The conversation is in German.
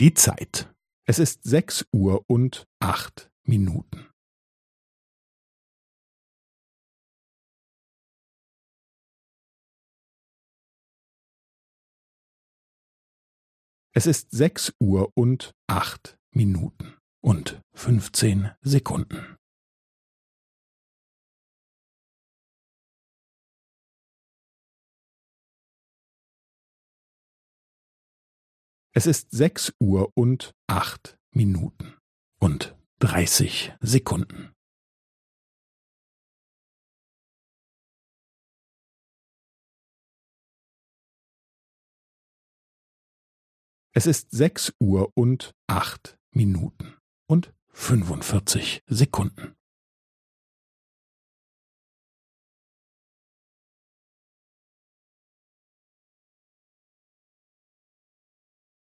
Die Zeit. Es ist sechs Uhr und acht Minuten. Es ist sechs Uhr und acht Minuten und fünfzehn Sekunden. Es ist sechs Uhr und acht Minuten und dreißig Sekunden. Es ist sechs Uhr und acht Minuten und fünfundvierzig Sekunden.